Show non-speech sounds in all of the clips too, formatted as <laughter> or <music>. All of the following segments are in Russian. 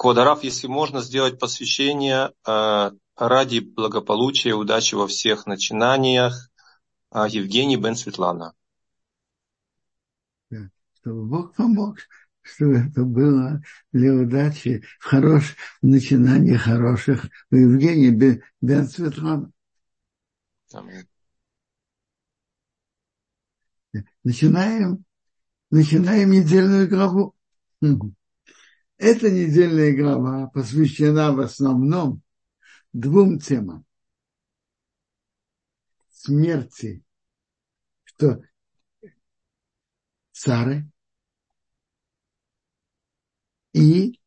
Квадараф, если можно сделать посвящение э, ради благополучия и удачи во всех начинаниях э, Евгений Бен Светлана. Чтобы Бог помог, чтобы это было для удачи в хорош, в начинании хороших у Евгения Бен, Бен Светлана. Начинаем, начинаем недельную главу. Эта недельная глава посвящена в основном двум темам. Смерти, что цары и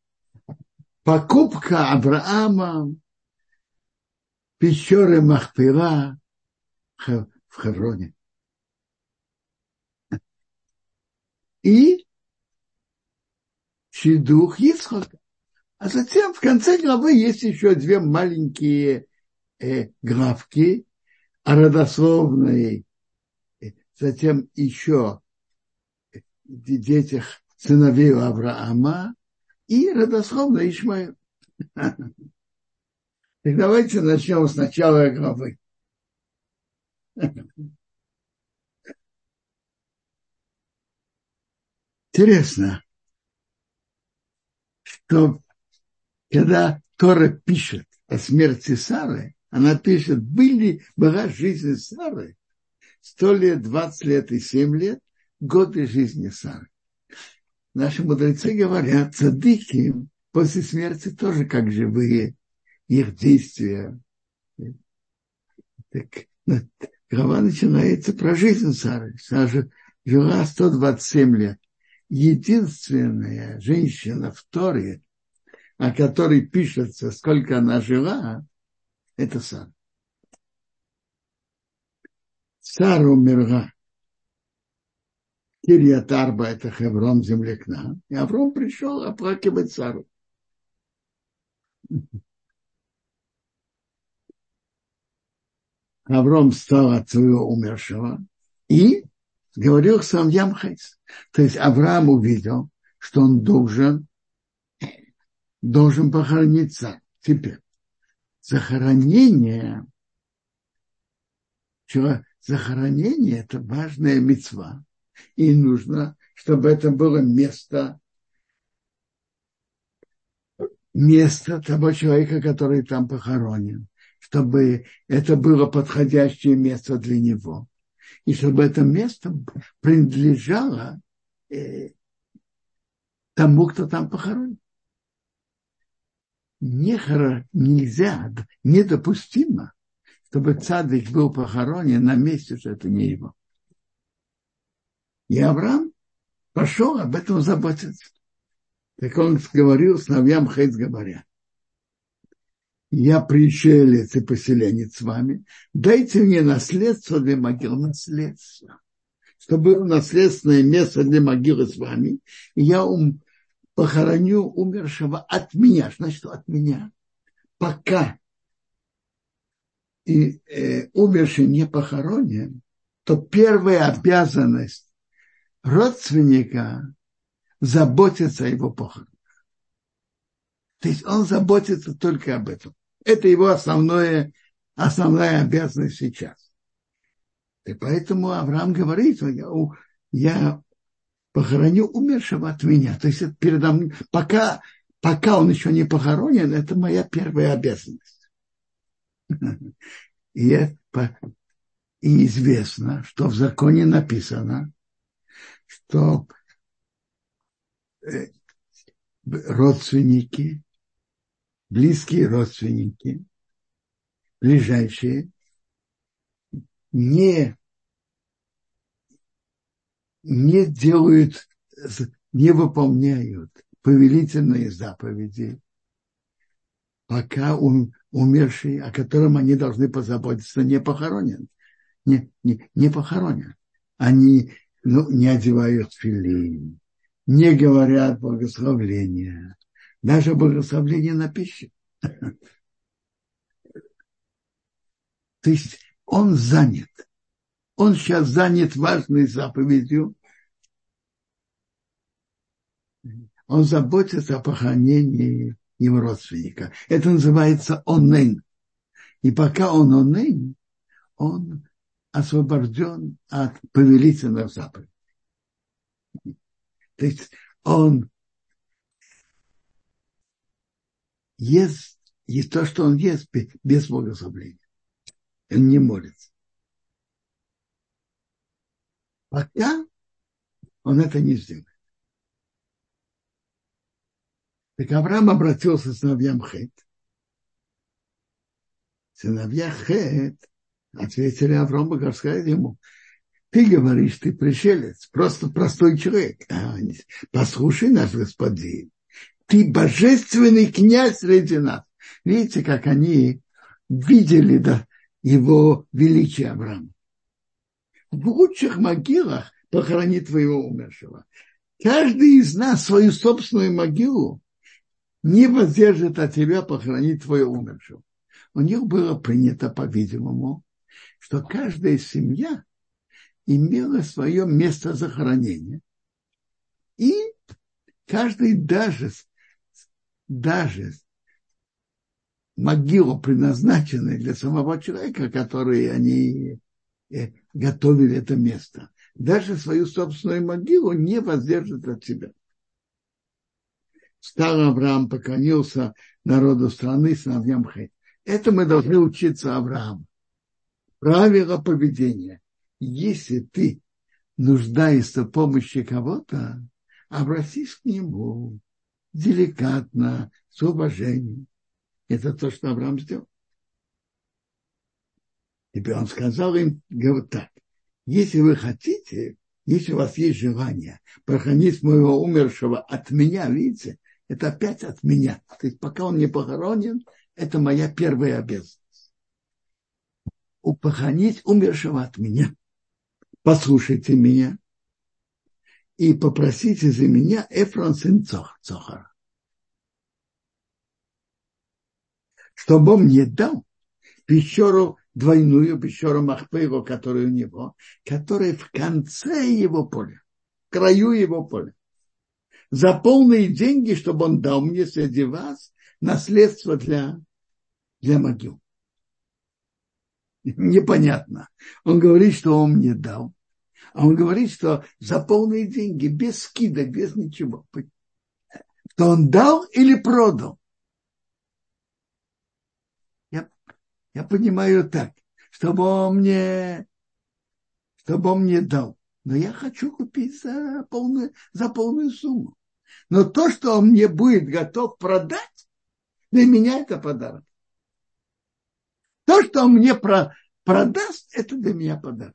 покупка Авраама пещеры Махпила в Хевроне. И Шидух Ицхока. А затем в конце главы есть еще две маленькие э, главки о родословной, затем еще детях сыновей Авраама и родословной Ишмаил. <laughs> Так давайте начнем с начала главы. <laughs> Интересно, что когда Тора пишет о смерти Сары, она пишет, были, была жизнь Сары сто лет, двадцать лет и семь лет, годы жизни Сары. Наши мудрецы говорят, цадыки после смерти тоже как живые, их действия. Так, глава начинается про жизнь Сары. Сара жила 127 лет единственная женщина в Торе, о которой пишется, сколько она жила, это Сара. Сара умерла. Кирьят Арба – это Хеврон, земля Кна. И Авром пришел оплакивать Сару. Авром стал от своего умершего и говорил сам Ямхайс. То есть Авраам увидел, что он должен, должен похорониться. Теперь, захоронение, захоронение – это важная мецва. И нужно, чтобы это было место, место того человека, который там похоронен, чтобы это было подходящее место для него и чтобы это место принадлежало э, тому, кто там похоронен. Нехоро, нельзя, недопустимо, чтобы цадык был похоронен на месте, что это не его. И Авраам пошел об этом заботиться. Так он говорил сыновьям Хейц говоря я пришелец и поселенец с вами, дайте мне наследство для могил, наследство. Чтобы было наследственное место для могилы с вами, и я ум, похороню умершего от меня, значит, от меня. Пока и э, умерший не похоронен, то первая обязанность родственника заботиться о его похоронах. То есть он заботится только об этом. Это его основное, основная обязанность сейчас. И поэтому Авраам говорит, я, похороню умершего от меня. То есть это передо мной, пока, пока он еще не похоронен, это моя первая обязанность. <laughs> И известно, что в законе написано, что э, родственники близкие родственники, ближайшие, не, не делают, не выполняют повелительные заповеди, пока ум, умерший, о котором они должны позаботиться, не похоронен. Не, не, не похоронен. Они ну, не одевают филин, не говорят благословления, даже благословление на пищу. <laughs> То есть он занят. Он сейчас занят важной заповедью. Он заботится о похоронении его родственника. Это называется онен. И пока он онен, он освобожден от повелительных заповедей. То есть он ест, и то, что он ест, без благословения. Он не молится. Пока он это не сделает. Так Авраам обратился к сыновьям Хет. Сыновья Хет ответили Аврааму, сказать ему, ты говоришь, ты пришелец, просто простой человек. А, послушай наш господин, ты божественный князь среди нас. Видите, как они видели да, его величие Авраама. В лучших могилах похорони твоего умершего. Каждый из нас свою собственную могилу не воздержит от тебя похоронить твоего умершего. У них было принято, по-видимому, что каждая семья имела свое место захоронения. И каждый даже, даже могилу, предназначенную для самого человека, который они э, готовили это место, даже свою собственную могилу не воздержит от себя. Стал Авраам, поклонился народу страны, сыновьям Хей. Это мы должны учиться Аврааму. Правило поведения если ты нуждаешься в помощи кого-то, обратись к нему деликатно, с уважением. Это то, что Авраам сделал. Теперь он сказал им, говорит так, если вы хотите, если у вас есть желание похоронить моего умершего от меня, видите, это опять от меня. То есть пока он не похоронен, это моя первая обязанность. Похоронить умершего от меня послушайте меня и попросите за меня Эфрон сын Цохара. Чтобы он мне дал пещеру, двойную пещеру Махпейру, которая у него, которая в конце его поля, в краю его поля. За полные деньги, чтобы он дал мне среди вас наследство для, для могил непонятно. Он говорит, что он мне дал. А он говорит, что за полные деньги, без скида, без ничего. То он дал или продал? Я, я понимаю так, чтобы он мне, чтобы он мне дал. Но я хочу купить за полную, за полную сумму. Но то, что он мне будет готов продать, для меня это подарок. То, что он мне про, продаст, это для меня подарок.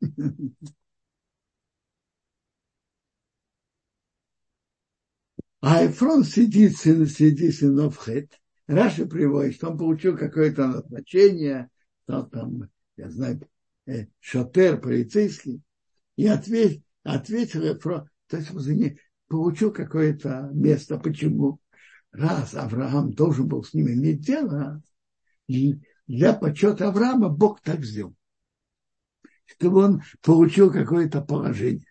<laughs> А Эфрон сидит среди сынов Хет. Раша приводит, что он получил какое-то назначение, что там, я знаю, э, шатер полицейский, и ответь, ответил Эфрон, то есть он получил какое-то место. Почему? Раз Авраам должен был с ним иметь дело, для почета Авраама Бог так сделал, чтобы он получил какое-то положение.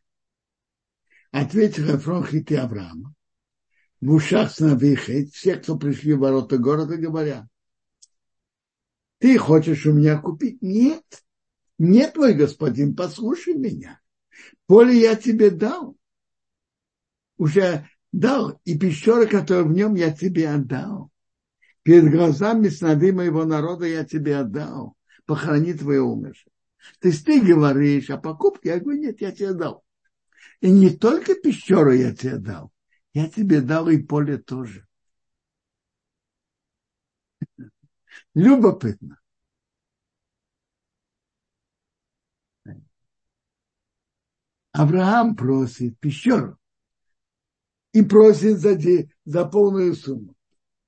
Ответил Эфрон хиты Авраама. Мушах на выход, все, кто пришли в ворота города, говорят, ты хочешь у меня купить? Нет. Нет, мой господин, послушай меня. Поле я тебе дал. Уже дал. И пещера, которая в нем, я тебе отдал. Перед глазами сновы моего народа я тебе отдал. Похорони твоего умершего. То есть ты говоришь о покупке, я говорю, нет, я тебе дал. И не только пещеру я тебе дал, я тебе дал и поле тоже. Любопытно. Авраам просит пещеру и просит за, за полную сумму.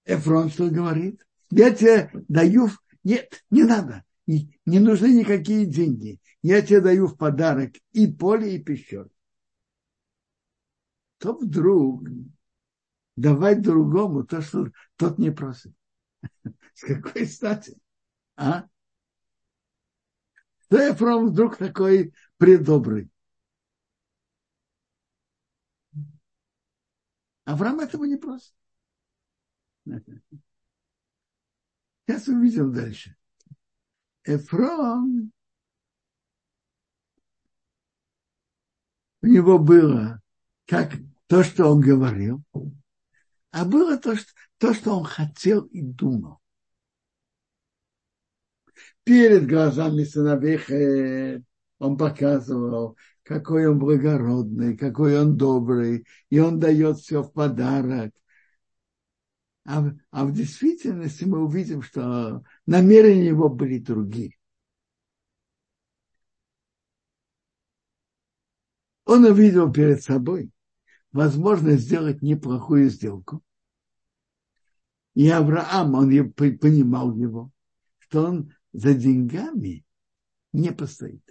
Эфрон что говорит? Я тебе даю... Нет, не надо. Не нужны никакие деньги. Я тебе даю в подарок и поле, и пещеру. То вдруг давать другому то, что тот не просит. <laughs> С какой стати? А? Что Эфрон вдруг такой предобрый? Авраам этого не просит. <laughs> Сейчас увидим дальше. Эфрон, у него было как то, что он говорил, а было то, что, то, что он хотел и думал. Перед глазами сыновей он показывал, какой он благородный, какой он добрый, и он дает все в подарок. А, а в действительности мы увидим, что намерения его были другие. Он увидел перед собой возможность сделать неплохую сделку. И Авраам, он понимал его, что он за деньгами не постоит.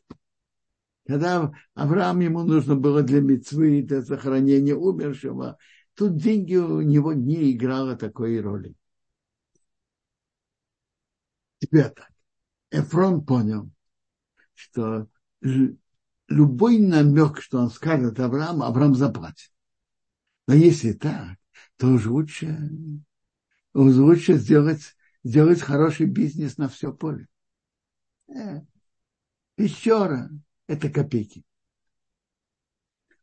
Когда Авраам ему нужно было для мецвы, для сохранения умершего, тут деньги у него не играло такой роли. Теперь так. Эфрон понял, что любой намек, что он скажет Аврааму, Авраам заплатит. Но если так, то уж лучше, уж лучше сделать, сделать хороший бизнес на все поле. Э, пещера – это копейки.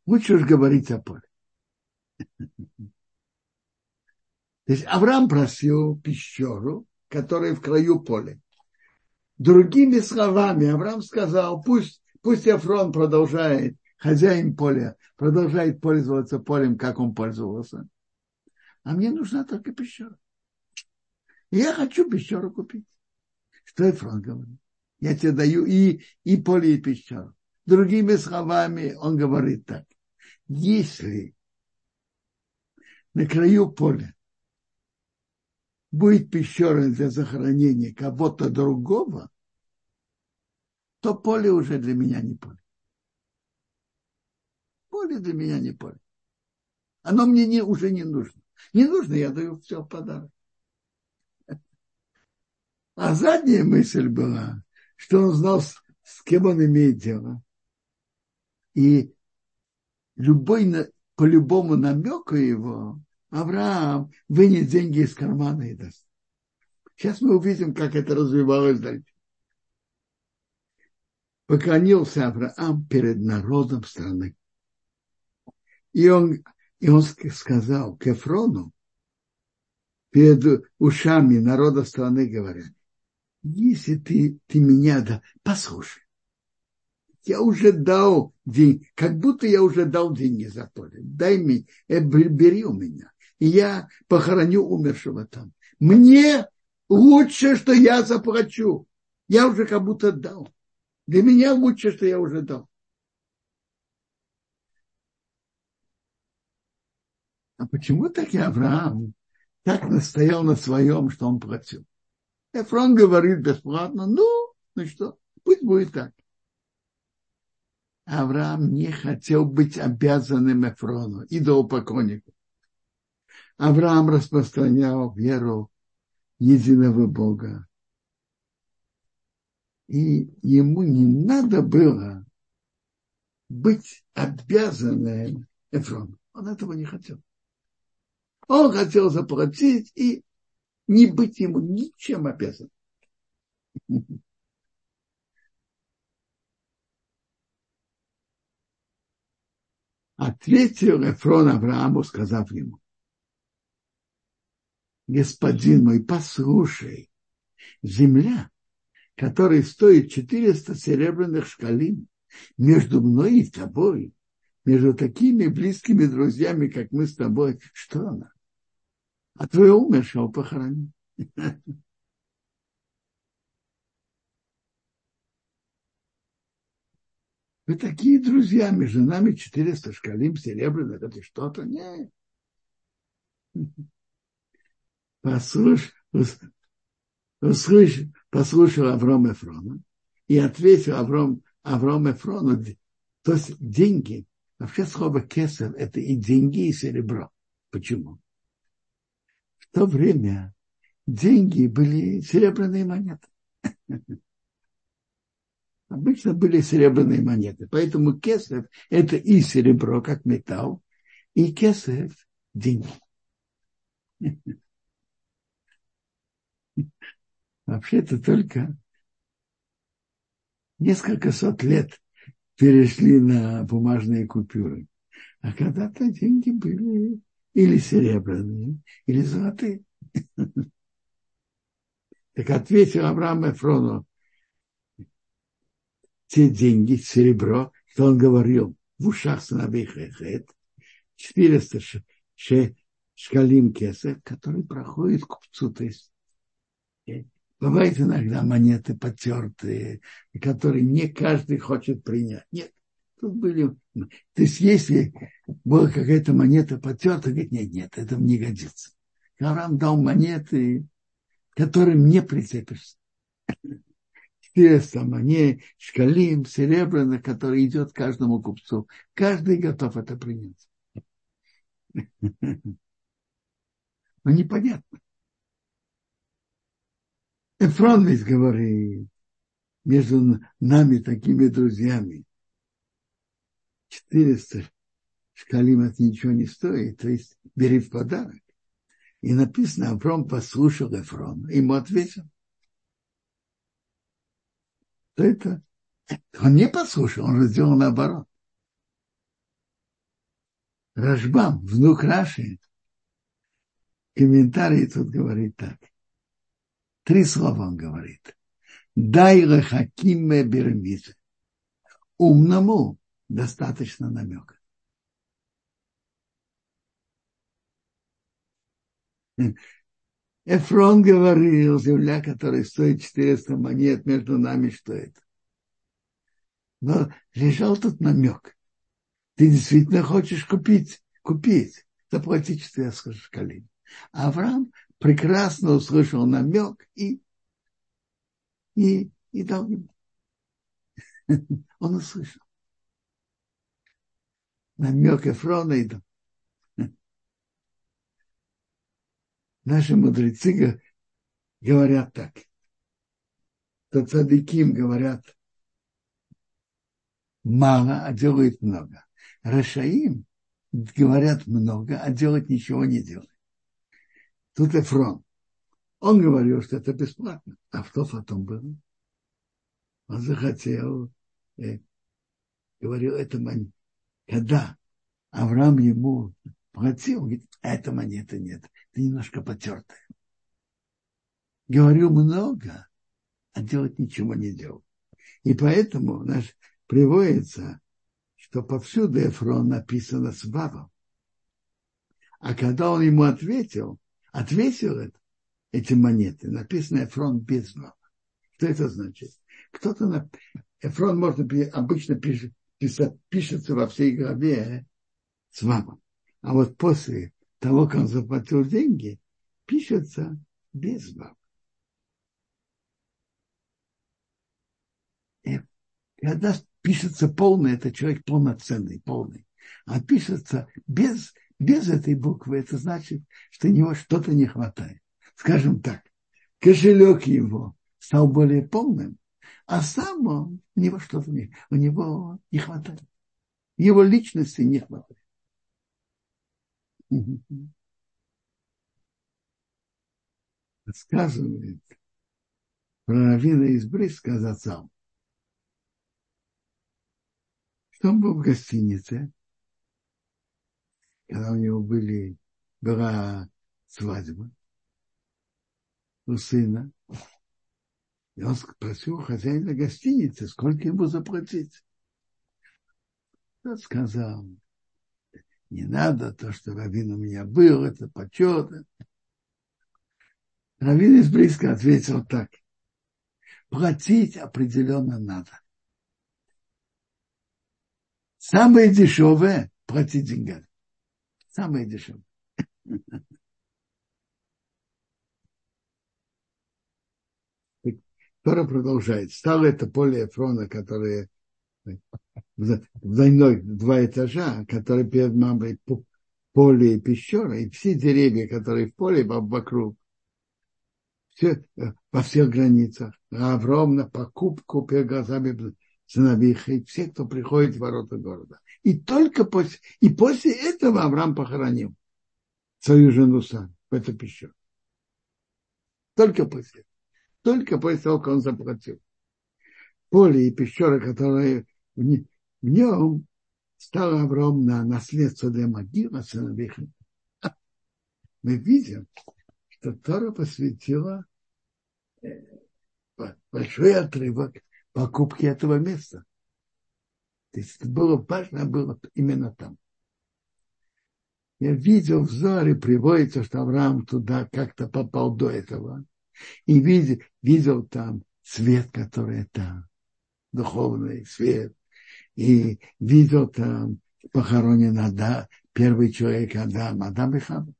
Лучше уж говорить о поле. <laughs> То есть Авраам просил пещеру, которая в краю поля. Другими словами, Авраам сказал, пусть, пусть Эфрон продолжает, хозяин поля, продолжает пользоваться полем, как он пользовался. А мне нужна только пещера. Я хочу пещеру купить. Что Эфрон говорит? Я тебе даю и, и поле, и пещеру. Другими словами, он говорит так. Если на краю поля будет пещера для захоронения кого-то другого, то поле уже для меня не поле. Поле для меня не поле. Оно мне не, уже не нужно. Не нужно, я даю все в подарок. А задняя мысль была, что он знал, с кем он имеет дело. И любой, по любому намеку его, Авраам вынет деньги из кармана и даст. Сейчас мы увидим, как это развивалось дальше. Поклонился Авраам перед народом страны. И он, и он сказал к Эфрону, перед ушами народа страны говорят, если ты, ты меня да, послушай, я уже дал деньги, как будто я уже дал деньги за поле. Дай мне, э, бери у меня. И я похороню умершего там. Мне лучше, что я заплачу. Я уже как будто дал. Для меня лучше, что я уже дал. А почему так и Авраам так настоял на своем, что он платил? Эфрон говорит бесплатно, ну, ну что, пусть будет так. Авраам не хотел быть обязанным Эфрону, идолопоклоннику. Авраам распространял веру единого Бога. И ему не надо было быть обязанным Эфрону. Он этого не хотел. Он хотел заплатить и не быть ему ничем обязан. Ответил Эфрон Аврааму, сказав ему, господин мой, послушай, земля, которая стоит 400 серебряных шкалин, между мной и тобой, между такими близкими друзьями, как мы с тобой, что она? а твоего умершего похороним. Вы такие друзья, между нами 400 шкалим серебряных, это что-то? Нет. Послушай, послушай, послушал Авром Эфрона и ответил Авром, Авром Эфрону, то есть деньги, вообще слово кесар – это и деньги, и серебро. Почему? в то время деньги были серебряные монеты. <laughs> Обычно были серебряные монеты. Поэтому кесов – это и серебро, как металл, и кесов – деньги. <laughs> вообще-то только несколько сот лет перешли на бумажные купюры. А когда-то деньги были или серебряные, или золотые. <laughs> Так ответил Авраам Эфрону, те деньги, серебро, что он говорил в ушах сыновей Хехет, 400 шкалим кесов, который проходит купцу. То есть э, бывают иногда монеты потертые, которые не каждый хочет принять. Нет, тут были... То есть если была какая-то монета потертая, говорит, нет, нет, это не годится. Авраам дал монеты, которым не прицепишься. 400 монет, шкалим, серебряных, который идет каждому купцу. Каждый готов это принять. <laughs> Но непонятно. Эфрон ведь говорит, между нами такими друзьями, 400 шкалим это ничего не стоит, то есть бери в подарок. И написано, Авром послушал Эфрон, ему ответил. То это он не послушал, он сделал наоборот. Рашбам, внук Раши, комментарий тут говорит так. Три слова он говорит. Дай лахакиме бермизе. Умному достаточно намека. Эфрон говорил, земля, которая стоит 400 монет, между нами что это? Но лежал тут намек. Ты действительно хочешь купить, купить, заплати 400 шкалин. Авраам прекрасно услышал намек и, и, и дал ему. <laughs> Он услышал. Намек Эфрона и дал. Наши мудрецы говорят так. То цадыким говорят мало, а делают много. Рашаим говорят много, а делать ничего не делают. Тут Эфрон. Он говорил, что это бесплатно. А что потом было? Он захотел, э, говорил, это монета. Когда Авраам ему платил, говорит, а эта монета нет, это немножко потертая. Говорил много, а делать ничего не делал. И поэтому наш приводится, что повсюду Эфрон написано с Вавом. А когда он ему ответил, ответил это, эти монеты, написано Эфрон Вава. Что это значит? Кто-то на... Эфрон можно обычно пишет, пишется во всей главе с Вавом. А вот после того, как он заплатил деньги, пишется без Вава. когда пишется полный, это человек полноценный, полный. А пишется без без этой буквы, это значит, что у него что-то не хватает. Скажем так, кошелек его стал более полным, а сам он, у него что-то не, у него не хватает. Его личности не хватает. Рассказывает про Равина из Бриска зацал, что он был в гостинице, когда у него были, была свадьба у сына. И он спросил хозяина гостиницы, сколько ему заплатить. Тот сказал, не надо, то, что Равин у меня был, это почет. Равин из близко ответил так. Платить определенно надо. Самое дешевое – платить деньгами. Самое дешевое. Тора продолжает. Стало это поле Эфрона, которое двойной, два этажа, которые перед мамой поле и пещера, и все деревья, которые в поле вокруг, все, во всех границах. А Авром на покупку перед глазами сыновей, все, кто приходит в ворота города. И только после, и после этого Авраам похоронил свою жену сам в эту пещеру. Только после только после того, как он заплатил. Поле и пещера, которые в, не, в нем стало Авраам на наследство для могила сыновей. <laughs> Мы видим, что Тора посвятила э, большой отрывок покупки этого места. То есть это было важно было именно там. Я видел в Зоре, приводится, что Авраам туда как-то попал до этого. И видел, видел там свет, который там, духовный свет. И видел там похоронен Адам, первый человек Адам, Адам и Хава.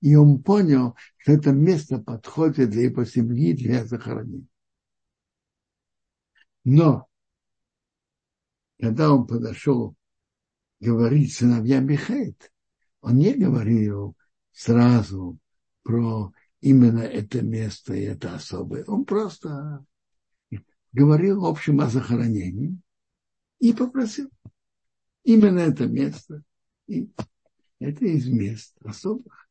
И он понял, что это место подходит для его семьи, для захоронения. Но, когда он подошел говорить сыновьям Михаит, он не говорил сразу про именно это место и это особое. Он просто говорил общем о захоронении и попросил именно это место. И это из мест особых.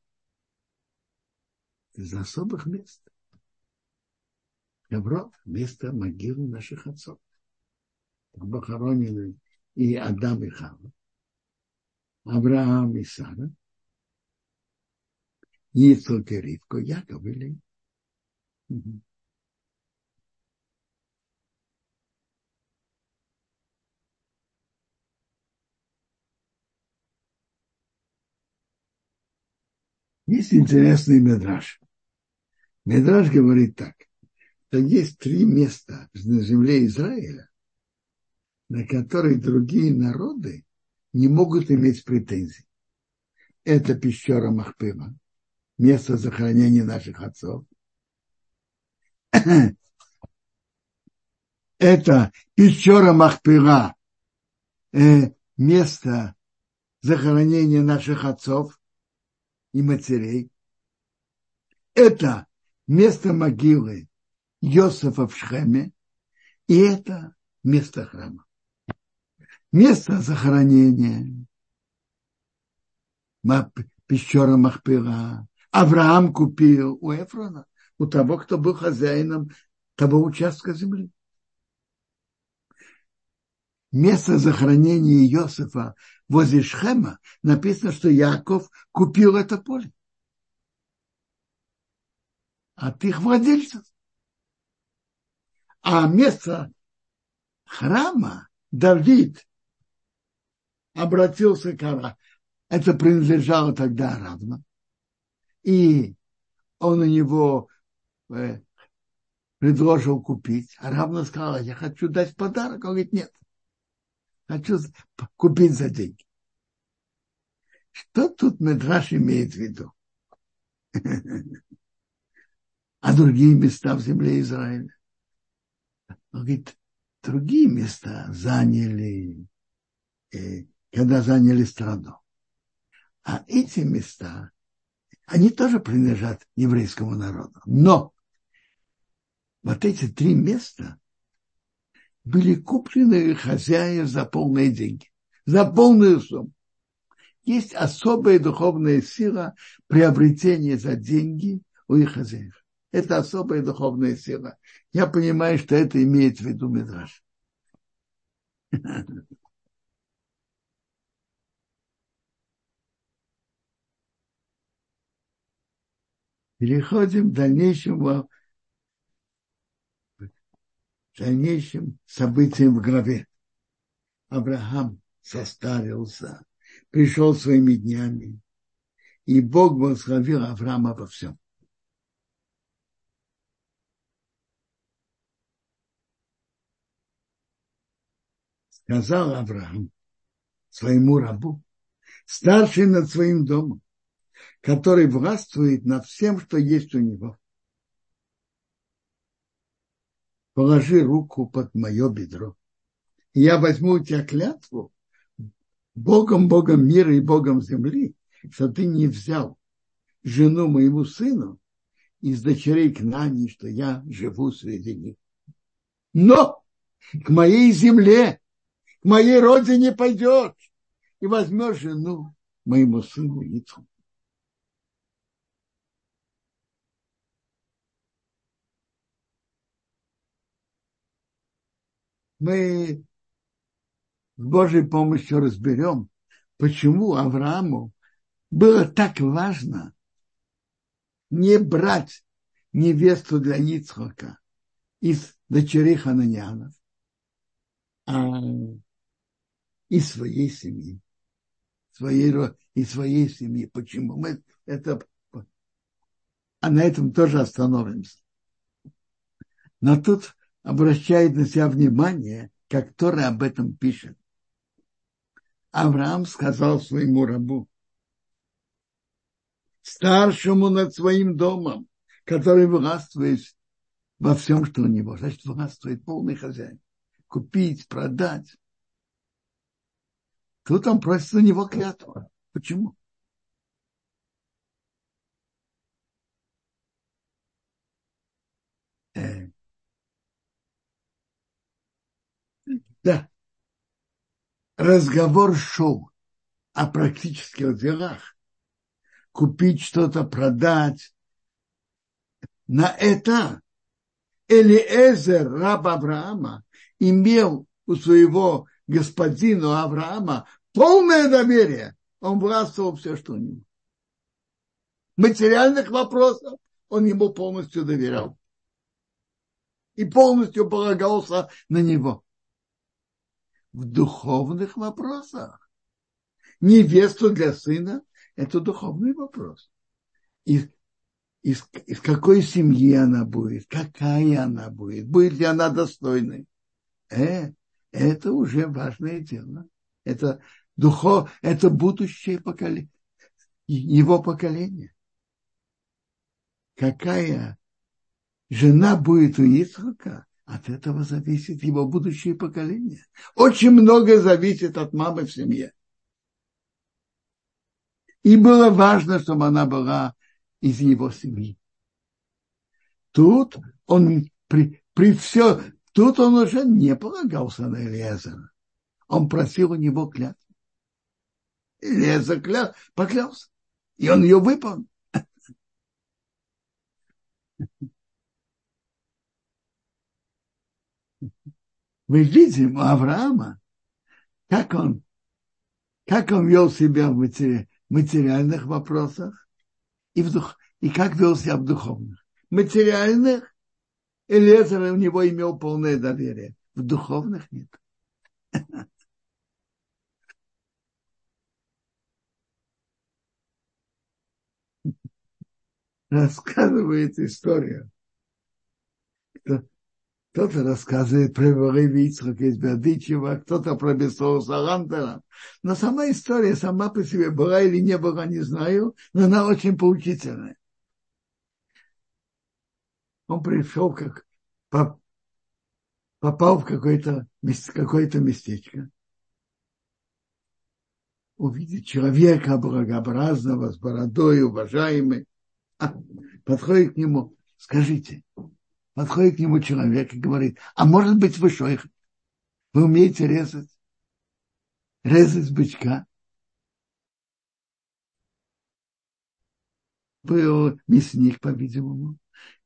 Из особых мест. Добро, место могилы наших отцов. Похоронены и Адам и Хава. Авраам и Сара, Ицхок и Ривко, Яков или Есть интересный медраж. Медраж говорит так, есть три места на земле Израиля, на которые другие народы не могут иметь претензий. Это пещера Махпыма, место захоронения наших отцов. <coughs> Это пещера Махпыра, э, место захоронения наших отцов и матерей. Это место могилы Йосифа в Шхеме, и это место храма место захоронения, пещера Махпира. Авраам купил у Эфрона, у того, кто был хозяином того участка земли. Место захоронения Иосифа возле Шхема написано, что Яков купил это поле. От их владельцев. А место храма Давид обратился к Арабу. Это принадлежало тогда Арабу. И он у него э, предложил купить. Арабна сказала, я хочу дать подарок. Он говорит, нет. Хочу купить за деньги. Что тут Медраш имеет в виду? <laughs> А другие места в земле Израиля? Он говорит, другие места заняли э, когда заняли страну. А эти места, они тоже принадлежат еврейскому народу. Но вот эти три места были куплены хозяев за полные деньги, за полную сумму. Есть особая духовная сила приобретения за деньги у их хозяев. Это особая духовная сила. Я понимаю, что это имеет в виду Мидраш. переходим к дальнейшему, дальнейшим событиям в главе. Авраам состарился, пришел своими днями, и Бог благословил Авраама во всем. Сказал Авраам своему рабу, старший над своим домом, который властвует над всем, что есть у него. Положи руку под мое бедро. Я возьму у тебя клятву Богом, Богом мира и Богом земли, что ты не взял жену моему сыну из дочерей к Нани, что я живу среди них. Но к моей земле, к моей родине пойдет и возьмет жену моему сыну Ицу. Мы с Божьей помощью разберем, почему Аврааму было так важно не брать невесту для Ицхака из дочерей Хананянов, а из своей семьи. Своей, и своей семьи. Почему? Мы это, а на этом тоже остановимся. Но тут обращает на себя внимание, как Тора об этом пишет. Авраам сказал своему рабу, старшему над своим домом, который властвует во всем, что у него. Значит, властвует полный хозяин. Купить, продать. Тут он просит у него клятву. Почему? Э. Да. Разговор шел о практических делах. Купить что-то, продать. На это Элиэзер, раб Авраама, имел у своего господина Авраама полное доверие. Он властвовал все, что у него. Материальных вопросов он ему полностью доверял. И полностью полагался на него. В духовных вопросах невесту для сына – это духовный вопрос. И из, из какой семьи она будет, какая она будет, будет ли она достойной. Э, это уже важное дело. Это духов, это будущее поколение, его поколение. Какая жена будет у Ицхака, от этого зависит его будущее поколение. Очень многое зависит от мамы в семье. И было важно, чтобы она была из его семьи. Тут он при, при все, тут он уже не полагался на Элиезера. Он просил у него клятву. Элиезер кля, поклялся. И он ее выполнил. Мы видим у Авраама, как он, как он вел себя в материальных вопросах, и, в дух, и как вел себя в духовных. Материальных Элезер у него имел полное доверие. В духовных нет. <laughs> Рассказывает историю. Кто-то рассказывает про Ивицхака из Бердичева, кто-то про Бесоуса Лантера. Но сама история сама по себе была или не была, не знаю, но она очень поучительная. Он пришел как попал в какое-то какое местечко, увидит человека благообразного, с бородой, уважаемый, а, подходит к нему, скажите, подходит к нему человек и говорит, а может быть вы шойх? Вы умеете резать? Резать бычка? Был мясник, по-видимому.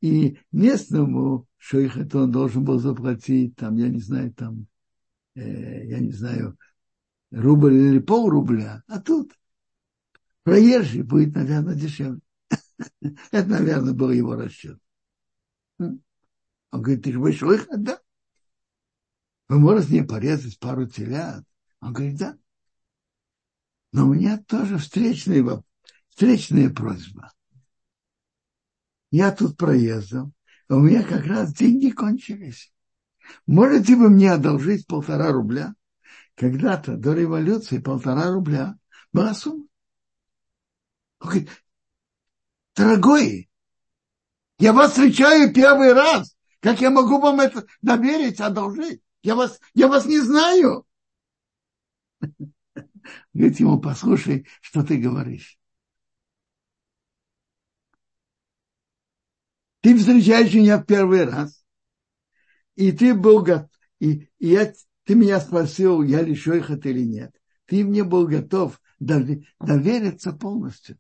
И местному шойхету он должен был заплатить, там, я не знаю, там, э, я не знаю, рубль или пол рубля, а тут проезжий будет, наверное, дешевле. <laughs> Это, наверное, был его расчет. Он говорит, ты же будешь выход, да? Вы можете мне порезать пару телят? Он говорит, да. Но у меня тоже встречная, встречная просьба. Я тут проездом, у меня как раз деньги кончились. Можете вы мне одолжить полтора рубля? Когда-то до революции полтора рубля была сумма. Он говорит, дорогой, я вас встречаю первый раз. Как я могу вам это доверить, одолжить? Я вас, я вас не знаю. <laughs> Говорит ему, послушай, что ты говоришь. Ты встречаешь меня в первый раз, и ты был готов, и, и я, ты меня спросил, я ли шойхат или нет. Ты мне был готов довериться полностью.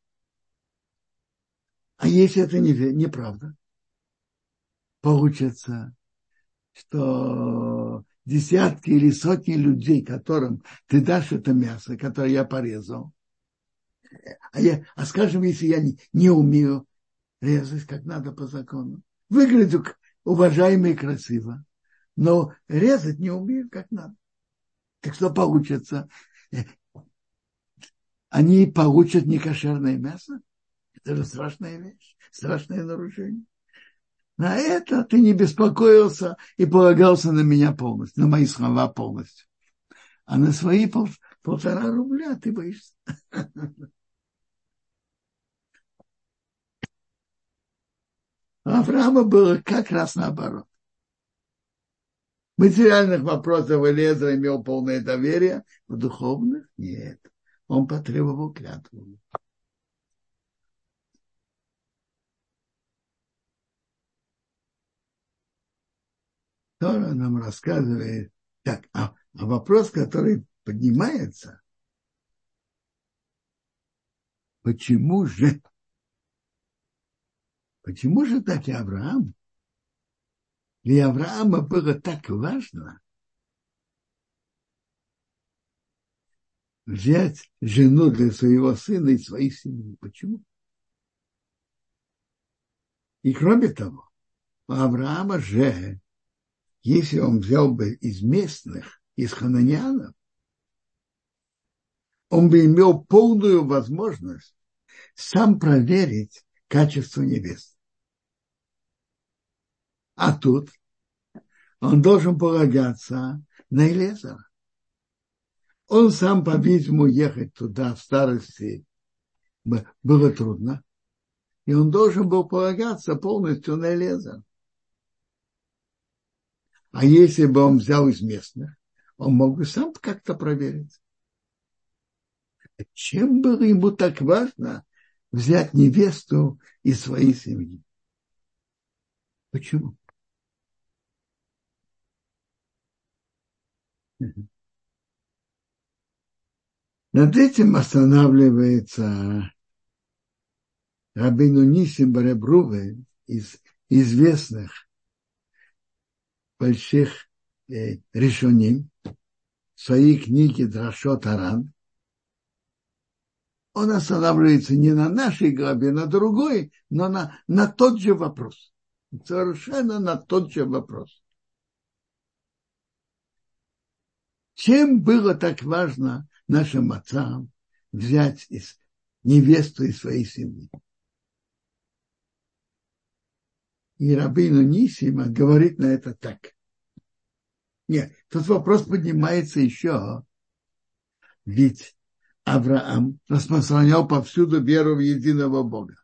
А если это не, неправда? получится, что десятки или сотни людей, которым ты дашь это мясо, которое я порезал, а, я, а скажем, если я не, не умею резать, как надо по закону, выгляжу уважаемо и красиво, но резать не умею, как надо. Так что получится? Они получат некошерное мясо? Это же страшная вещь, страшное нарушение. На это ты не беспокоился и полагался на меня полностью, на мои слова полностью. А на свои пол, полтора рубля ты боишься. <laughs> Авраама было как раз наоборот. Материальных вопросах Элезра имел полное доверие, в духовных нет. Он потребовал клятву. Тора нам рассказывает, так, а, а вопрос, который поднимается, почему же, почему же так и Авраам? Для Авраама было так важно взять жену для своего сына и своей семьи. Почему? И кроме того, у Авраама же если он взял бы из местных, из хананянов, он бы имел полную возможность сам проверить качество невесты. А тут он должен полагаться на Элезера. Он сам, по-видимому, ехать туда в старости было трудно. И он должен был полагаться полностью на Элезера. А если бы он взял из местных, он мог бы сам как-то проверить. Чем было ему так важно взять невесту из своей семьи? Почему? Над этим останавливается Рабину Нисим Баребруве из известных больших э, решений в своей книге Драшот Аран, он останавливается не на нашей главе, на другой, но на, на тот же вопрос. Совершенно на тот же вопрос. Чем было так важно нашим отцам взять из, невесту из своей семьи? И Рабину Нисима говорит на это так. Нет, тут вопрос поднимается еще. Ведь Авраам распространял повсюду веру в единого Бога.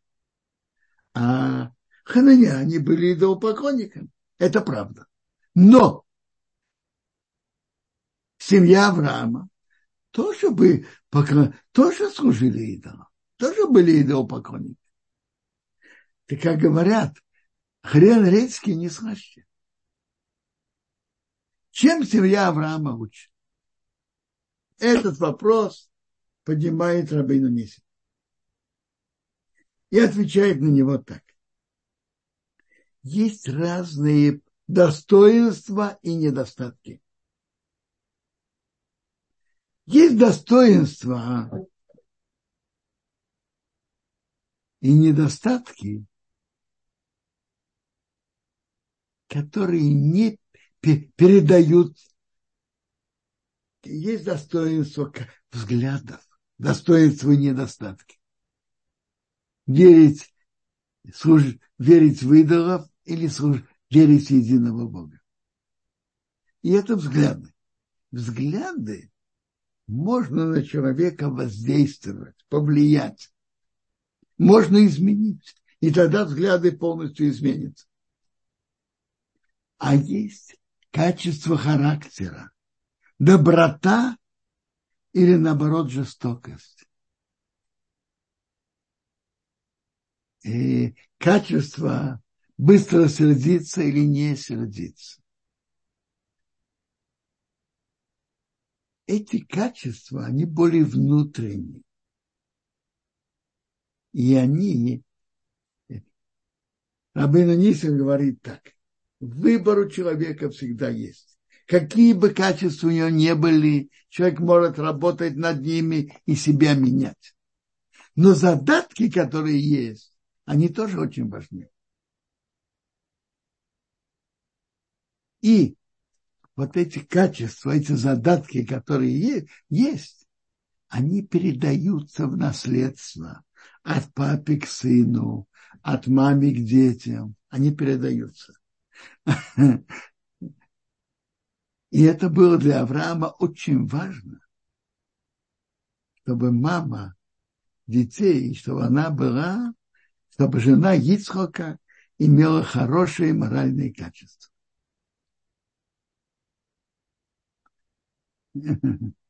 А хананяне были идолопоклонниками. Это правда. Но семья Авраама тоже, бы, тоже служили идолам. Тоже были идолопоклонники. Так как говорят, хрен редьки не слаще. Чем семья Авраама учит? Этот вопрос поднимает Рабейну Ниси. И отвечает на него так. Есть разные достоинства и недостатки. Есть достоинства и недостатки, которые не передают. Есть достоинство взглядов, достоинство и недостатки. Верить, служить, верить в идолов или служить, верить в единого Бога. И это взгляды. Взгляды можно на человека воздействовать, повлиять. Можно изменить. И тогда взгляды полностью изменятся а есть качество характера, доброта или наоборот жестокость. И качество быстро сердиться или не сердиться. Эти качества, они более внутренние. И они, Рабина Нисин говорит так, Выбор у человека всегда есть. Какие бы качества у него не были, человек может работать над ними и себя менять. Но задатки, которые есть, они тоже очень важны. И вот эти качества, эти задатки, которые есть, они передаются в наследство от папы к сыну, от мамы к детям. Они передаются. <laughs> И это было для Авраама очень важно, чтобы мама детей, чтобы она была, чтобы жена Ицхока имела хорошие моральные качества. <laughs>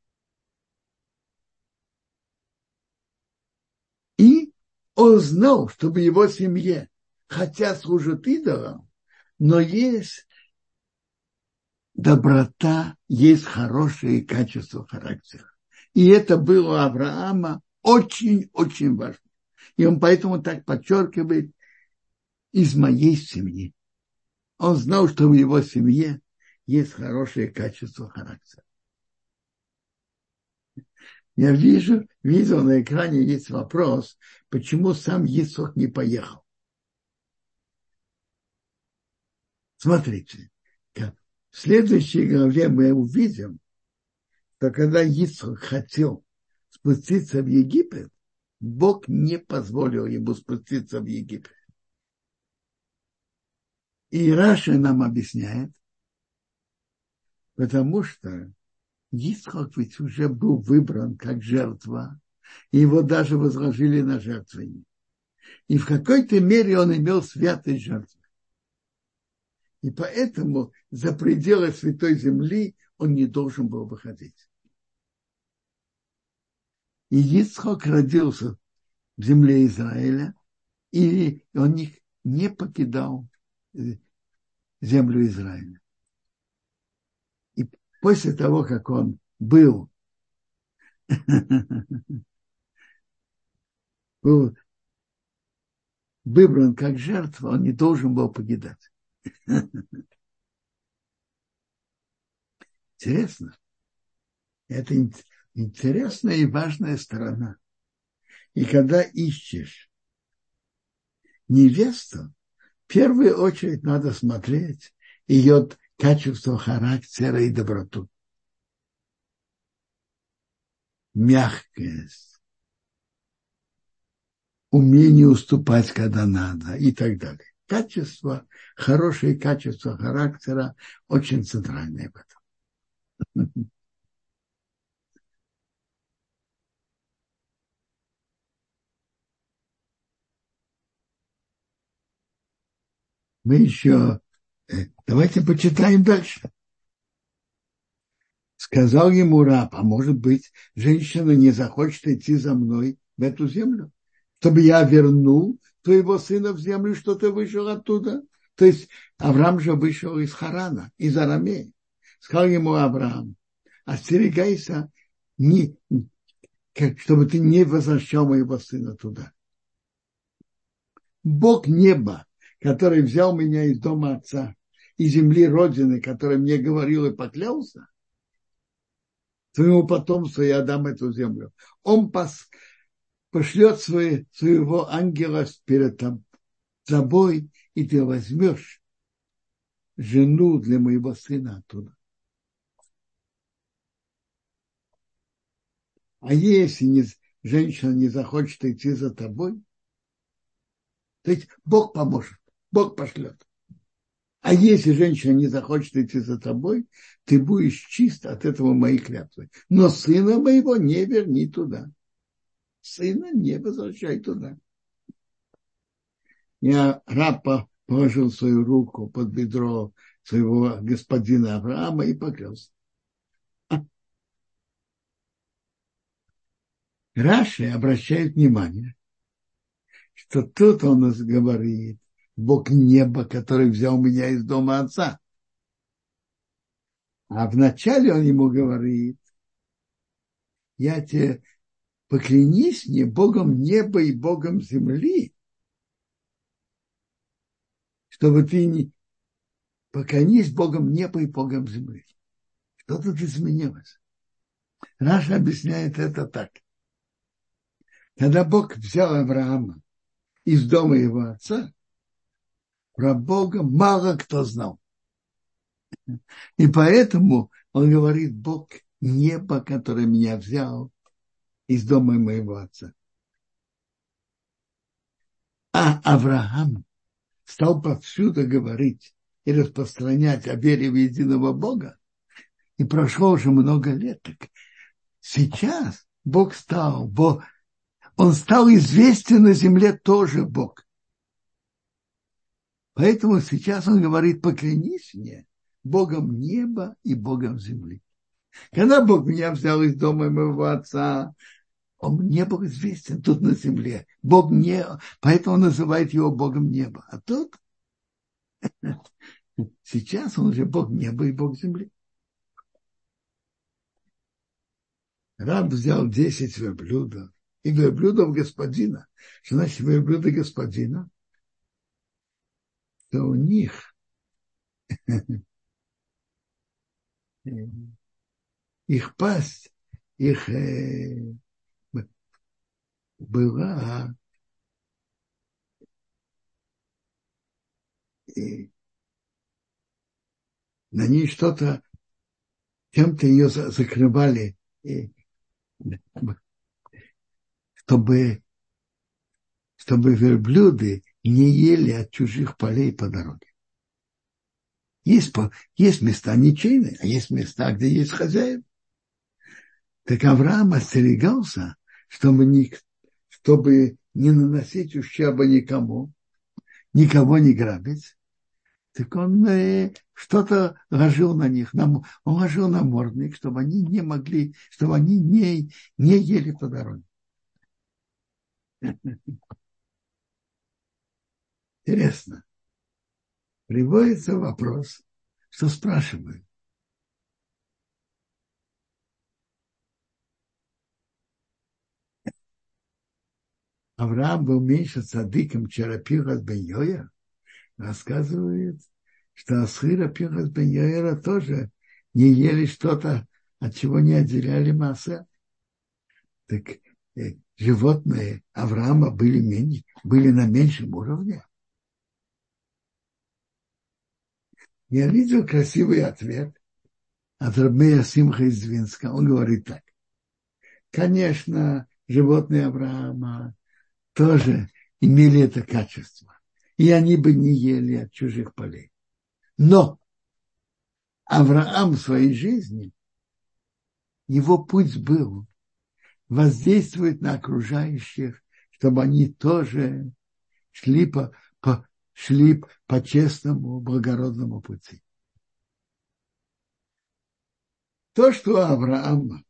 И он знал, что в его семье, хотя служат идолам, но есть доброта, есть хорошие качества характера. И это было у Авраама очень-очень важно. И он поэтому так подчеркивает из моей семьи. Он знал, что в его семье есть хорошие качества характера. Я вижу, видел на экране есть вопрос, почему сам Исок не поехал. Смотрите, в следующей главе мы увидим, что когда Исок хотел спуститься в Египет, Бог не позволил ему спуститься в Египет. И Раша нам объясняет, потому что Исхак ведь уже был выбран как жертва, и его даже возложили на жертвенник. И в какой-то мере он имел святой жертвы. И поэтому за пределы святой земли он не должен был выходить. И Ицхок родился в земле Израиля, и он не, не покидал землю Израиля. И после того, как он был, <laughs> был выбран как жертва, он не должен был покидать. <laughs> Интересно. Это интересная и важная сторона. И когда ищешь невесту, в первую очередь надо смотреть ее качество характера и доброту. Мягкость, умение уступать, когда надо и так далее. Качество, хорошие качества характера очень центральные в этом. мы еще... Э, давайте почитаем дальше. Сказал ему раб, а может быть, женщина не захочет идти за мной в эту землю, чтобы я вернул твоего сына в землю, что ты вышел оттуда. То есть Авраам же вышел из Харана, из Арамеи. Сказал ему Авраам, остерегайся, не, чтобы ты не возвращал моего сына туда. Бог неба который взял меня из дома отца и земли Родины, который мне говорил и поклялся, своему потомству я дам эту землю. Он пос, пошлет свой, своего ангела перед тобой, и ты возьмешь жену для моего сына оттуда. А если не, женщина не захочет идти за тобой, то есть Бог поможет. Бог пошлет. А если женщина не захочет идти за тобой, ты будешь чист от этого моей клятвы. Но сына моего не верни туда. Сына не возвращай туда. Я раб положил свою руку под бедро своего господина Авраама и поклялся. Раши обращает внимание, что тут он нас говорит, Бог неба, который взял меня из дома отца. А вначале он ему говорит, я тебе поклянись мне Богом неба и Богом земли, чтобы ты не поклянись Богом неба и Богом земли. Что тут изменилось? Раша объясняет это так. Когда Бог взял Авраама из дома его отца, про Бога мало кто знал. И поэтому он говорит, Бог небо, которое меня взял из дома моего отца. А Авраам стал повсюду говорить и распространять о вере в единого Бога. И прошло уже много лет. Так сейчас Бог стал, Бог, он стал известен на земле тоже Бог. Поэтому сейчас он говорит, поклянись мне Богом неба и Богом земли. Когда Бог меня взял из дома моего отца, он не был известен тут на земле. Бог не, поэтому он называет его Богом неба. А тут <laughs> сейчас он уже Бог неба и Бог земли. Раб взял 10 верблюдов и верблюдов господина. Что значит верблюды господина? То у них <laughs> их пасть, их э, была и на ней что-то, чем-то ее закрывали, и, чтобы, чтобы верблюды не ели от чужих полей по дороге. Есть, есть места ничейные, а есть места, где есть хозяин. Так Авраам остерегался, чтобы не, чтобы не наносить ущерба никому, никого не грабить. Так он э, что-то ложил на них, на, он ложил намордник, чтобы они не могли, чтобы они не, не ели по дороге. Интересно. Приводится вопрос, что спрашивают. Авраам был меньше цадыком, чем бен Йоя, рассказывает, что Асхира Пирас бен Йоера тоже не ели что-то, от чего не отделяли масса. Так э, животные Авраама были, меньше, были на меньшем уровне. Я видел красивый ответ от Рабмея Симха из Двинска. Он говорит так. Конечно, животные Авраама тоже имели это качество. И они бы не ели от чужих полей. Но Авраам в своей жизни, его путь был воздействовать на окружающих, чтобы они тоже шли по, по, шли по честному, благородному пути. То, что Авраам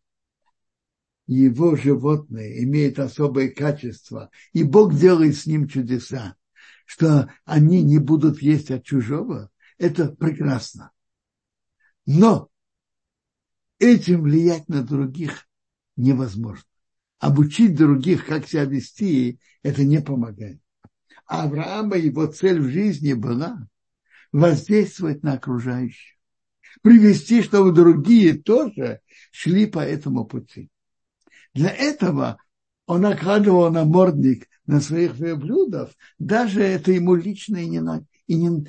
его животные имеют особые качества, и Бог делает с ним чудеса, что они не будут есть от чужого, это прекрасно. Но этим влиять на других невозможно. Обучить других, как себя вести, это не помогает. А Авраама его цель в жизни была воздействовать на окружающих. Привести, чтобы другие тоже шли по этому пути. Для этого он накладывал намордник на своих верблюдов, даже это ему лично и не, и не,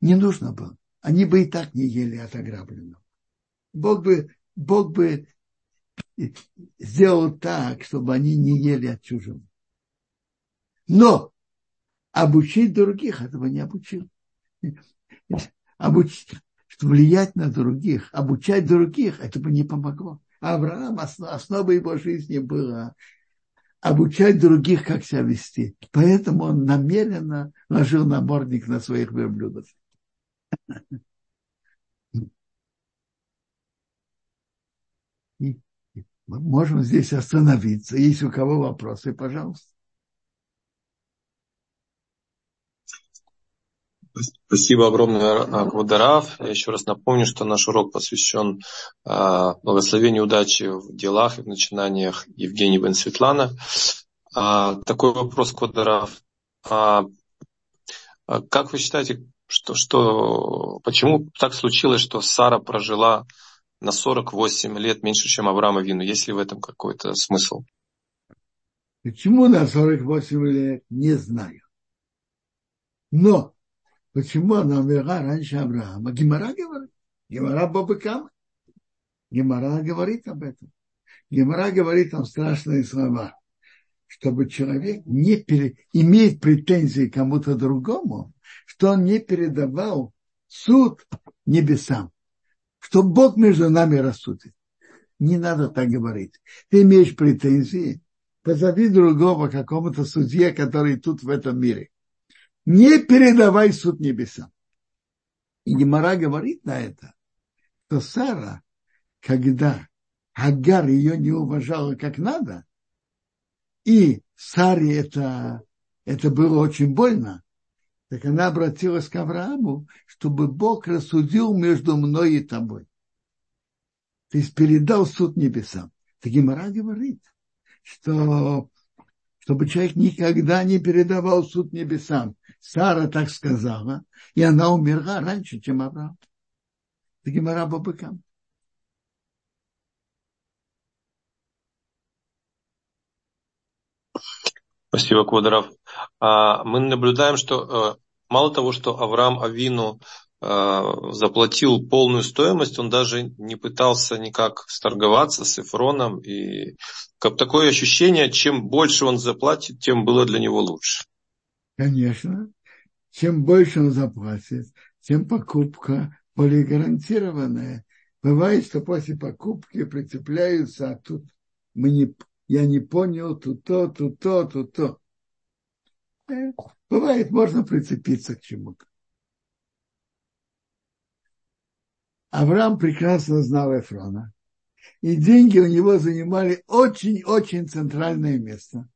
не нужно было. Они бы и так не ели от ограбленного. Бог бы, Бог бы сделал так, чтобы они не ели от чужого. Но обучить других этого не обучил. Обучить, влиять на других, обучать других, это бы не помогло. Авраам, основа его жизни была обучать других, как себя вести. Поэтому он намеренно ложил наборник на своих верблюдов. Можем здесь остановиться. Есть у кого вопросы, пожалуйста. Спасибо огромное, Квадарав. Я еще раз напомню, что наш урок посвящен а, благословению удачи в делах и в начинаниях Евгения Бен Светлана. А, такой вопрос, Квадарав. А, как вы считаете, что, что, почему так случилось, что Сара прожила на 48 лет меньше, чем Авраама Вину. Есть ли в этом какой-то смысл? Почему на 48 лет, не знаю. Но почему она умерла раньше Авраама? Гимара говорит. Гимара Бабыкам. Гимара говорит об этом. Гимара говорит там страшные слова, чтобы человек не пере... имеет претензии кому-то другому, что он не передавал суд небесам, что Бог между нами рассудит. Не надо так говорить. Ты имеешь претензии, позови другого какому-то судье, который тут в этом мире. Не передавай суд небесам. И Гемора говорит на это, что Сара, когда Агар ее не уважала как надо, и Саре это, это было очень больно, так она обратилась к Аврааму, чтобы Бог рассудил между мной и тобой. То есть передал суд небесам. Так Гимара говорит, что чтобы человек никогда не передавал суд небесам. Сара так сказала, и она умерла раньше, чем Авраам. Так Гимара Бабыкам. Спасибо, Квадрав. А, мы наблюдаем, что э, мало того, что Авраам Авину заплатил полную стоимость, он даже не пытался никак сторговаться с Эфроном. И как такое ощущение, чем больше он заплатит, тем было для него лучше. Конечно. Чем больше он заплатит, тем покупка более гарантированная. Бывает, что после покупки прицепляются, а тут мы не, я не понял, тут то, тут то, тут то. Э, бывает, можно прицепиться к чему-то. Авраам прекрасно знал Эфрона. И деньги у него занимали очень-очень центральное место.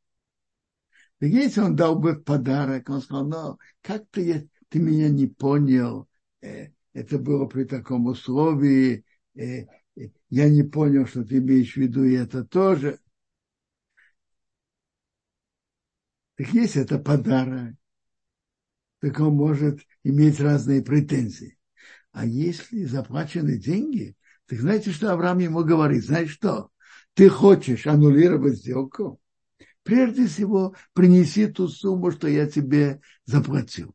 Так если он дал бы подарок, он сказал, ну, как ты, ты меня не понял, э, это было при таком условии, э, я не понял, что ты имеешь в виду, и это тоже. Так если это подарок, так он может иметь разные претензии. А если заплачены деньги, так знаете, что Авраам ему говорит? Знаешь что? Ты хочешь аннулировать сделку? Прежде всего, принеси ту сумму, что я тебе заплатил.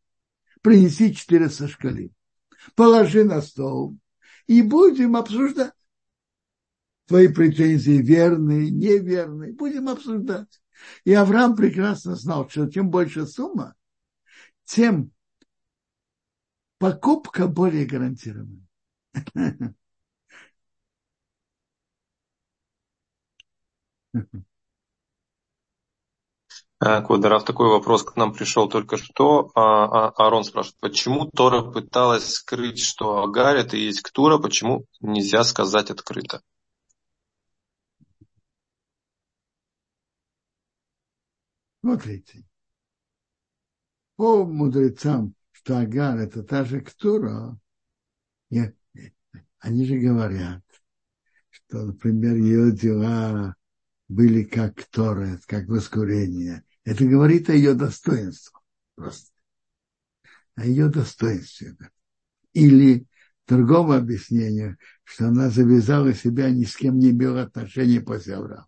Принеси 400 шкалин. Положи на стол и будем обсуждать. Твои претензии верные, неверные. Будем обсуждать. И Авраам прекрасно знал, что чем больше сумма, тем покупка более гарантирована. Квадраф, такой вопрос к нам пришел только что. А, а, Арон спрашивает, почему Тора пыталась скрыть, что Агарь это и есть Ктура, почему нельзя сказать открыто? Смотрите, по мудрецам, что Агар это та же Ктура, они же говорят, что, например, ее дела были как Торет, как воскурение. Это говорит о ее достоинстве просто. О ее достоинстве. Или другому объяснению, что она завязала себя, ни с кем не имела отношения после Авраама.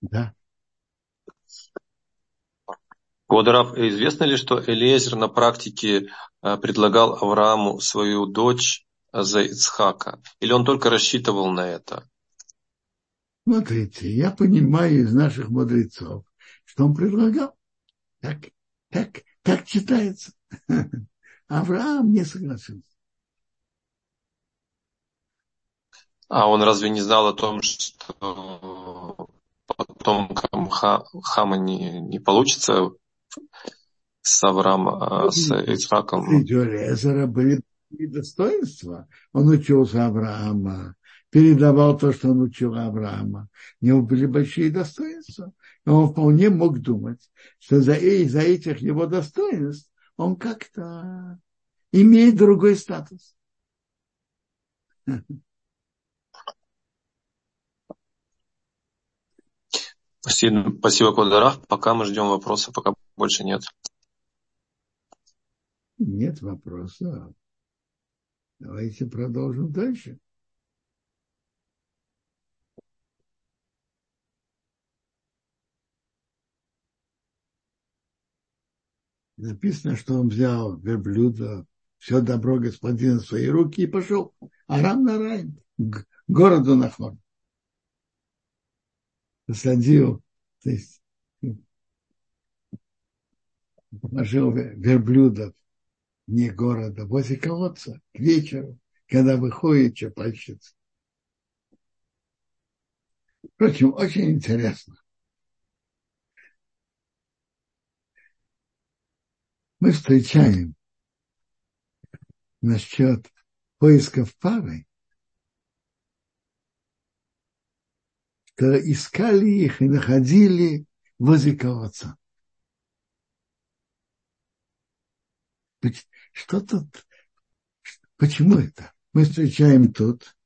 Да. Квадраф, известно ли, что Элиезер на практике э, предлагал Аврааму свою дочь за Ицхака? Или он только рассчитывал на это? Смотрите, я понимаю из наших мудрецов, что он предлагал. Так, так, так читается. <laughs> Авраам не согласился. А он разве не знал о том, что потомкам Хама не, не получится с Авраамом, с Ицхаком? Среди Лезера были достоинства. Он учился Авраама, передавал то, что он учил Авраама. У него были большие достоинства. И он вполне мог думать, что за, за этих его достоинств он как-то имеет другой статус. Спасибо, спасибо Квадраф. Пока мы ждем вопроса, пока больше нет. Нет вопроса. Давайте продолжим дальше. Написано, что он взял верблюда, все добро господина в свои руки и пошел. Арам на рай, к городу Нахор. Посадил, то есть положил верблюдов не города, возле колодца, к вечеру, когда выходит чапальщица. Впрочем, очень интересно. Мы встречаем насчет поисков пары, что искали их и находили возле колодца. Что тут? Почему это? Мы встречаем тут,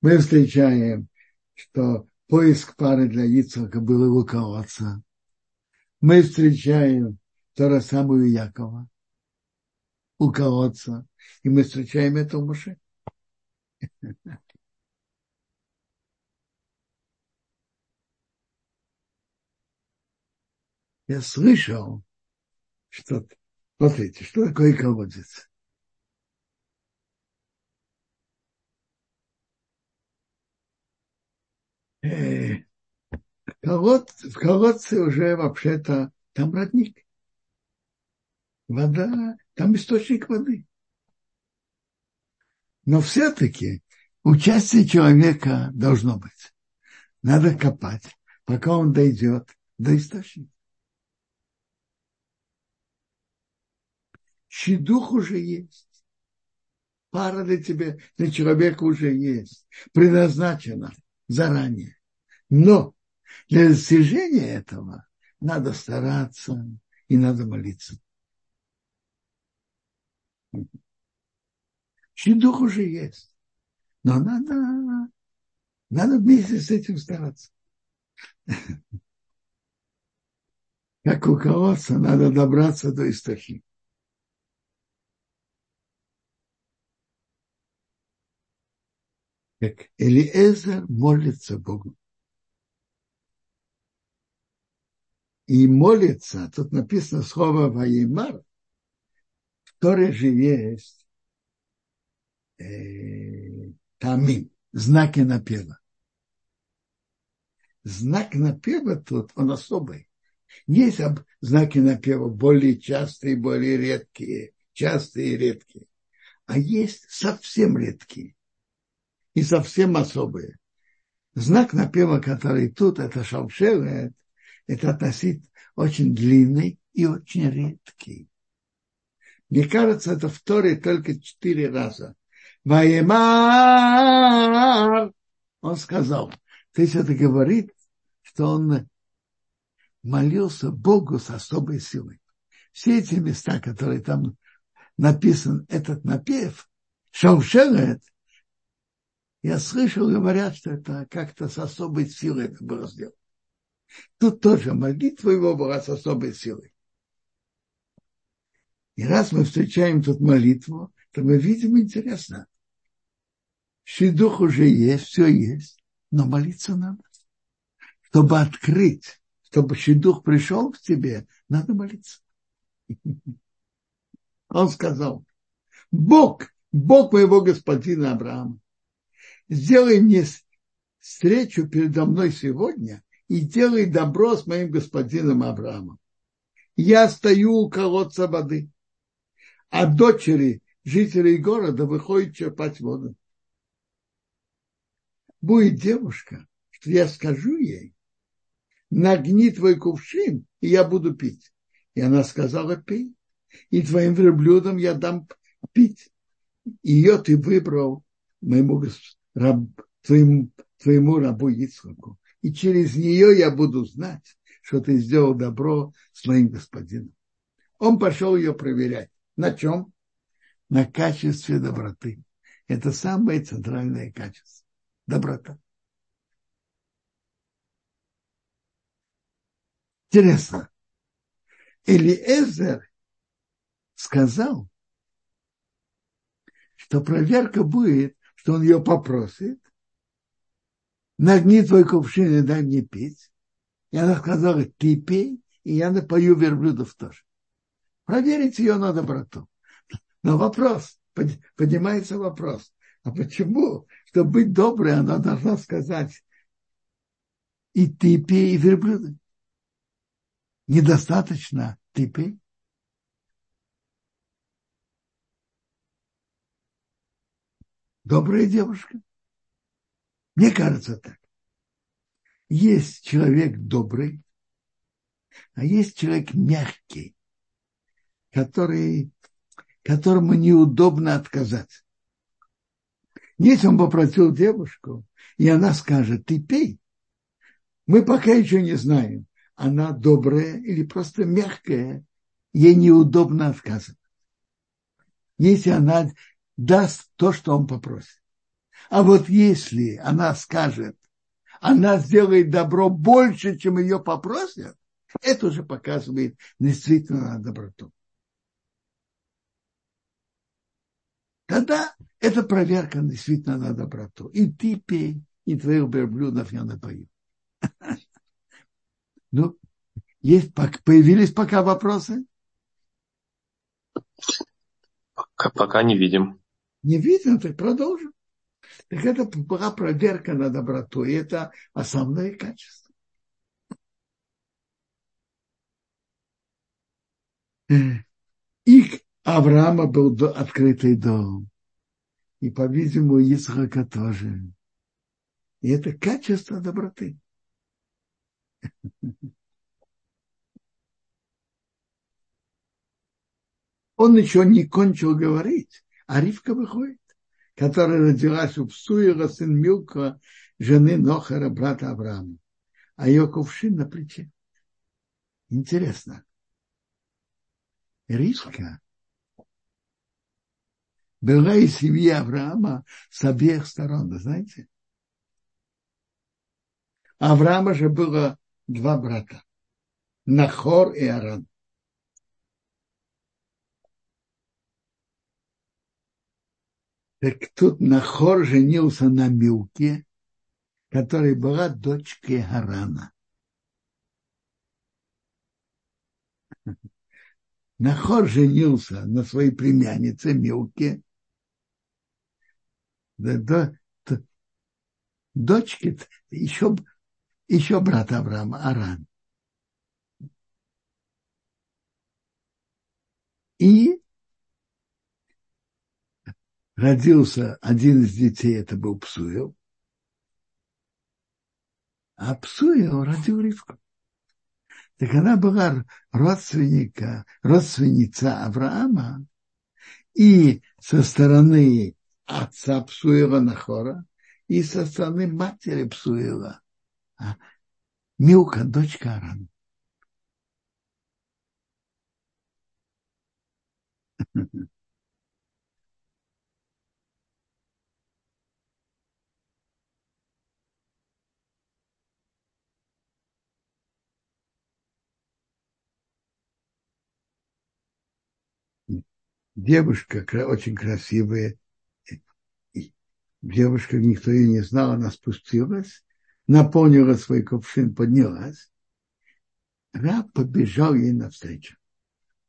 мы встречаем, что поиск пары для Ицхака был у колодца. Мы встречаем то же самое у Якова, у колодца. И мы встречаем это у Моше. Я слышал, что Смотрите, что такое колодец? Э, колод, в колодце уже вообще-то там родник. Вода, там источник воды. Но все-таки участие человека должно быть. Надо копать, пока он дойдет до источника. Щедух уже есть. Пара для тебя, для человека уже есть. Предназначена заранее. Но для достижения этого надо стараться и надо молиться. Щедух уже есть. Но надо, надо вместе с этим стараться. Как у надо добраться до источника. Как Элиэзер молится Богу. И молится, тут написано слово Ваимар, в же есть э, тамим, знаки напева. Знак напева тут, он особый. Есть знаки напева более частые, более редкие, частые и редкие. А есть совсем редкие и совсем особые. Знак напева, который тут, это шалшевет, это относить очень длинный и очень редкий. Мне кажется, это в Торе только четыре раза. Ваемар, он сказал. То есть это говорит, что он молился Богу с особой силой. Все эти места, которые там написан этот напев, шаушерет, я слышал, говорят, что это как-то с особой силой это было сделано. Тут тоже молитва его была с особой силой. И раз мы встречаем тут молитву, то мы видим интересно. Шидух уже есть, все есть, но молиться надо. Чтобы открыть, чтобы Шидух пришел к тебе, надо молиться. Он сказал, Бог, Бог моего господина Авраама, сделай мне встречу передо мной сегодня и делай добро с моим господином Авраамом. Я стою у колодца воды, а дочери жителей города выходят черпать воду. Будет девушка, что я скажу ей, нагни твой кувшин, и я буду пить. И она сказала, пей. И твоим верблюдам я дам пить. Ее ты выбрал моему раб, твоему, твоему рабу Ицхаку. И через нее я буду знать, что ты сделал добро с моим господином. Он пошел ее проверять. На чем? На качестве доброты. Это самое центральное качество. Доброта. Интересно. Элиэзер сказал, что проверка будет, что он ее попросит, нагни твой кувшин и дай мне пить. И она сказала, ты пей, и я напою верблюдов тоже. Проверить ее на доброту. Но вопрос, поднимается вопрос, а почему, чтобы быть доброй, она должна сказать, и ты пей, и верблюды. Недостаточно ты пей. Добрая девушка. Мне кажется так. Есть человек добрый, а есть человек мягкий, который, которому неудобно отказать. Если он попросил девушку, и она скажет, ты пей, мы пока еще не знаем, она добрая или просто мягкая, ей неудобно отказывать. Если она даст то, что он попросит. А вот если она скажет, она сделает добро больше, чем ее попросят, это уже показывает действительно доброту. Тогда это проверка действительно на доброту. И ты пей, и твоих верблюдов я напою. <laughs> Ну, есть, появились пока вопросы? Пока, пока не видим. Не видим, так продолжим. Так это была проверка на доброту, и это основное качество. Их Авраама был открытый дом. И, по-видимому, Исхака тоже. И это качество доброты. Он еще не кончил говорить, а Ривка выходит, которая родилась у Псуира, сын Милка, жены Нохара, брата Авраама, а ее кувшин на плече. Интересно. Ривка была из семьи Авраама с обеих сторон, вы знаете? Авраама же было два брата. Нахор и Аран. Так тут Нахор женился на Милке, которая была дочкой Харана. Нахор женился на своей племяннице Милке, да, да, дочке еще еще брат Авраама, Аран. И родился один из детей, это был Псуил, а Псуил родил Ривку. Так она была родственника, родственница Авраама, и со стороны отца Псуила Нахора, и со стороны матери Псуила а Милка, дочка Аран. <laughs> Девушка очень красивая, девушка, никто ее не знал, она спустилась, наполнила свой кувшин, поднялась, раб побежал ей навстречу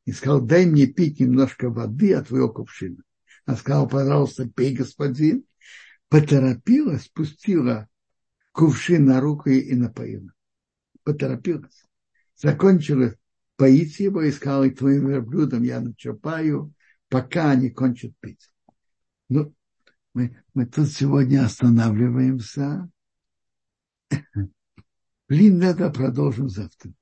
и сказал, дай мне пить немножко воды от твоего кувшина. Она сказала, пожалуйста, пей, господин. Поторопилась, спустила кувшин на руку и напоила. Поторопилась. Закончила поить его и сказала, твоим верблюдом я начерпаю, пока они кончат пить. Ну, мы, мы тут сегодня останавливаемся. Блин, это продолжим завтра.